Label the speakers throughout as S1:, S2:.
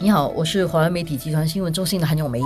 S1: 你好，我是华为媒体集团新闻中心的韩永梅。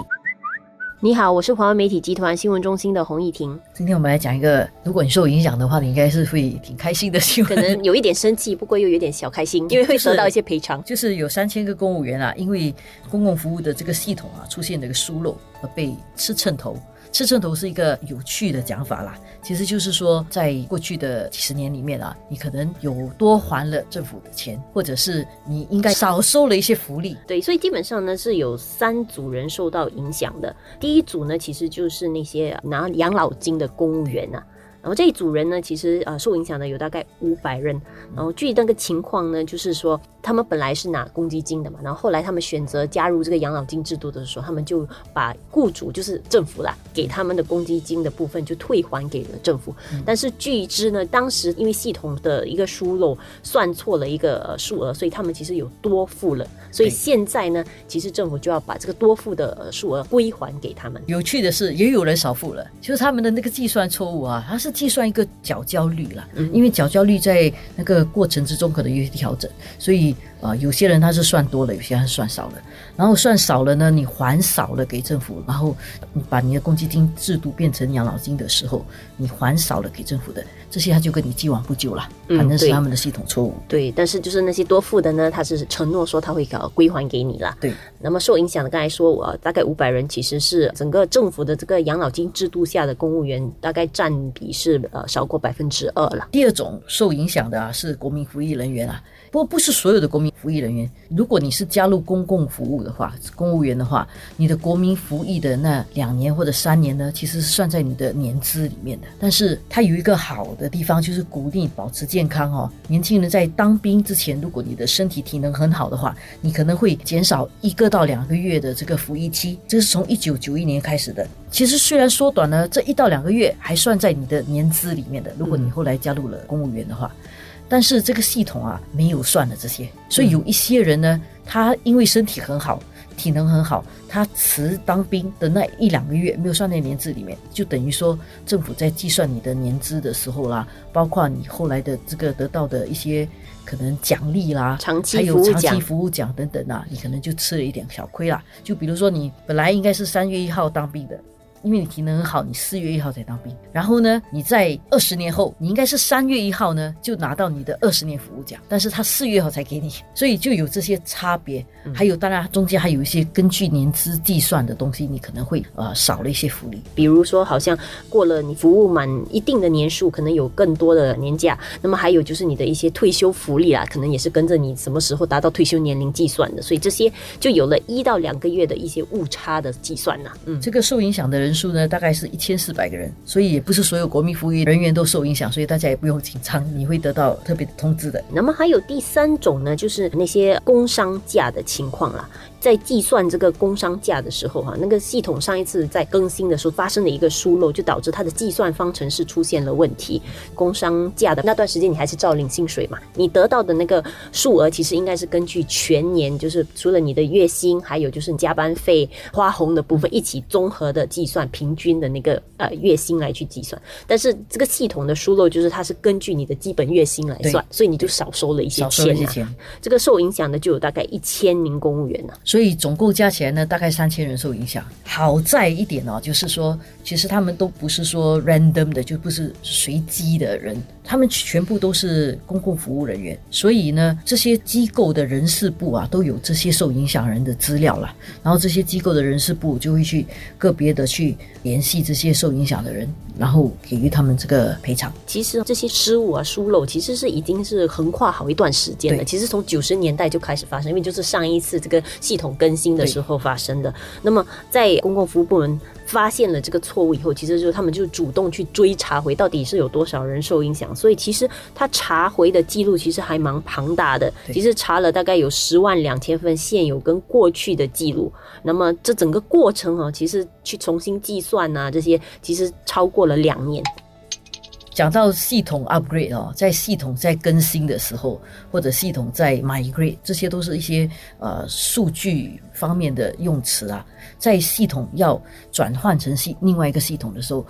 S2: 你好，我是华为媒体集团新闻中心的洪艺婷。
S1: 今天我们来讲一个，如果你受影响的话，你应该是会挺开心的新闻。
S2: 可能有一点生气，不过又有点小开心，因为会收到一些赔偿。
S1: 就是有三千个公务员啊，因为公共服务的这个系统啊出现了一个疏漏而被吃秤头。吃秤头是一个有趣的讲法啦，其实就是说，在过去的几十年里面啊，你可能有多还了政府的钱，或者是你应该少收了一些福利。
S2: 对，所以基本上呢是有三组人受到影响的。第一组呢，其实就是那些拿养老金的公务员啊。然后这一组人呢，其实呃受影响的有大概五百人。然后据那个情况呢，就是说他们本来是拿公积金的嘛，然后后来他们选择加入这个养老金制度的时候，他们就把雇主就是政府啦给他们的公积金的部分就退还给了政府。但是据知呢，当时因为系统的一个疏漏算错了一个数额，所以他们其实有多付了。所以现在呢，其实政府就要把这个多付的数额归还给他们。
S1: 有趣的是，也有人少付了，就是他们的那个计算错误啊，他是。计算一个缴交率了，因为缴交率在那个过程之中可能有些调整，所以啊，有些人他是算多了，有些人算少了。然后算少了呢，你还少了给政府，然后你把你的公积金制度变成养老金的时候，你还少了给政府的，这些他就跟你既往不咎了，反正是他们的系统错误。
S2: 对，但是就是那些多付的呢，他是承诺说他会搞归还给你了。
S1: 对，
S2: 那么受影响的，刚才说我大概五百人，其实是整个政府的这个养老金制度下的公务员，大概占比是呃少过百分之二了。
S1: 第二种受影响的啊是国民服役人员啊。不过不是所有的国民服役人员，如果你是加入公共服务的话，公务员的话，你的国民服役的那两年或者三年呢，其实是算在你的年资里面的。但是它有一个好的地方，就是鼓励保持健康哦。年轻人在当兵之前，如果你的身体体能很好的话，你可能会减少一个到两个月的这个服役期。这是从一九九一年开始的。其实虽然缩短了这一到两个月，还算在你的年资里面的。如果你后来加入了公务员的话。但是这个系统啊没有算的这些，所以有一些人呢，他因为身体很好，体能很好，他辞当兵的那一两个月没有算在年资里面，就等于说政府在计算你的年资的时候啦，包括你后来的这个得到的一些可能奖励啦，
S2: 还
S1: 有长期服务奖等等啊，你可能就吃了一点小亏啦。就比如说你本来应该是三月一号当兵的。因为你体能很好，你四月一号才当兵，然后呢，你在二十年后，你应该是三月一号呢就拿到你的二十年服务奖，但是他四月号才给你，所以就有这些差别。还有，当然中间还有一些根据年资计算的东西，你可能会呃少了一些福利，
S2: 比如说好像过了你服务满一定的年数，可能有更多的年假。那么还有就是你的一些退休福利啊，可能也是跟着你什么时候达到退休年龄计算的，所以这些就有了一到两个月的一些误差的计算呐。
S1: 嗯，这个受影响的人。人数呢，大概是一千四百个人，所以也不是所有国民服务人员都受影响，所以大家也不用紧张，你会得到特别的通知的。
S2: 那么还有第三种呢，就是那些工伤假的情况啦。在计算这个工伤假的时候，哈，那个系统上一次在更新的时候发生了一个疏漏，就导致它的计算方程式出现了问题。工伤假的那段时间，你还是照领薪水嘛？你得到的那个数额其实应该是根据全年，就是除了你的月薪，还有就是你加班费、花红的部分一起综合的计算，平均的那个呃月薪来去计算。但是这个系统的疏漏就是它是根据你的基本月薪来算，所以你就少收了一些钱。这个受影响的就有大概一千名公务员呢。
S1: 所以总共加起来呢，大概三千人受影响。好在一点哦，就是说，其实他们都不是说 random 的，就不是随机的人。他们全部都是公共服务人员，所以呢，这些机构的人事部啊，都有这些受影响人的资料了。然后这些机构的人事部就会去个别的去联系这些受影响的人，然后给予他们这个赔偿。
S2: 其实这些失误啊、疏漏，其实是已经是横跨好一段时间了。其实从九十年代就开始发生，因为就是上一次这个系统更新的时候发生的。那么在公共服务部门。发现了这个错误以后，其实就是他们就主动去追查回到底是有多少人受影响，所以其实他查回的记录其实还蛮庞大的，其实查了大概有十万两千份现有跟过去的记录，那么这整个过程啊，其实去重新计算呐，这些其实超过了两年。
S1: 讲到系统 upgrade 哦，在系统在更新的时候，或者系统在 migrate，这些都是一些呃数据方面的用词啊。在系统要转换成系另外一个系统的时候，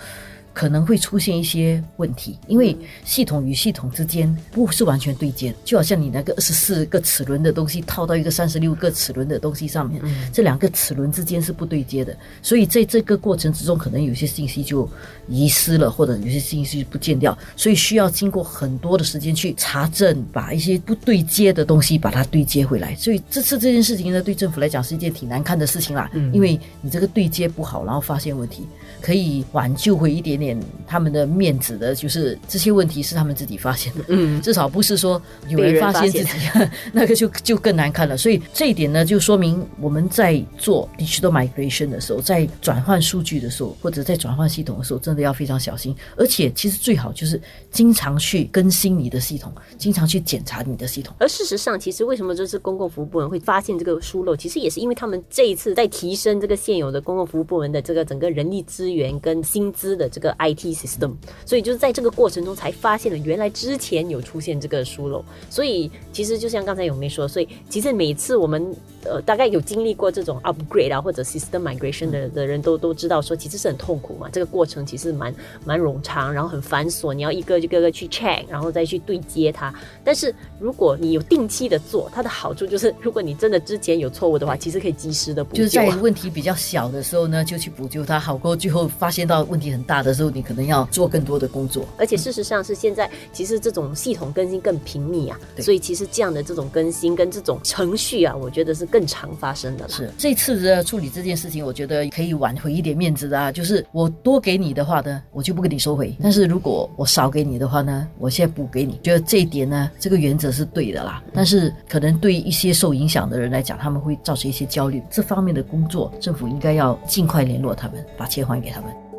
S1: 可能会出现一些问题，因为系统与系统之间不是完全对接，就好像你那个二十四个齿轮的东西套到一个三十六个齿轮的东西上面，这两个齿轮之间是不对接的，所以在这个过程之中，可能有些信息就遗失了，或者有些信息不见掉，所以需要经过很多的时间去查证，把一些不对接的东西把它对接回来。所以这次这件事情呢，对政府来讲是一件挺难看的事情啦，因为你这个对接不好，然后发现问题，可以挽救回一点点他们的面子的，就是这些问题是他们自己发现的，嗯，至少不是说有人发现自己，那个就就更难看了。所以这一点呢，就说明我们在做 digital migration 的时候，在转换数据的时候，或者在转换系统的时候，真的要非常小心。而且其实最好就是经常去更新你的系统，经常去检查你的系统。
S2: 而事实上，其实为什么就是公共服务部门会发现这个疏漏，其实也是因为他们这一次在提升这个现有的公共服务部门的这个整个人力资源跟薪资的这个 IT system，所以就是在这个过程中才发现了原来之前有出现这个疏漏。所以其实就像刚才永梅说，所以其实每次我们呃大概有经历过这种 upgrade 啊或者 system migration 的的人都都知道说，其实是很痛苦嘛，这个过程其实蛮蛮冗长，然后很繁琐，你要一个一个个去 check，然后再去对接它。但是如果你有定期的做，它的好处就是，如果你真的之前有错误的话，其实可以及时的补
S1: 救。就是在问题比较小的时候呢，就去补救它，好过最后发现到问题很大的时候，你可能要做更多的工作。
S2: 而且事实上是现在，其实这种系统更新更频密啊，所以其实这样的这种更新跟这种程序啊，我觉得是更常发生的。
S1: 是这次的处理这件事情，我觉得可以挽回一点面子的啊。就是我多给你的话呢，我就不跟你收回；但是如果我少给你的话呢，我现在补给你。觉得这一点呢，这个原则是对的啦。但是可能对一些受影响的人来讲，他们会造成一些焦虑。这方面的工作，政府应该要尽快联络他们，把钱还给他们。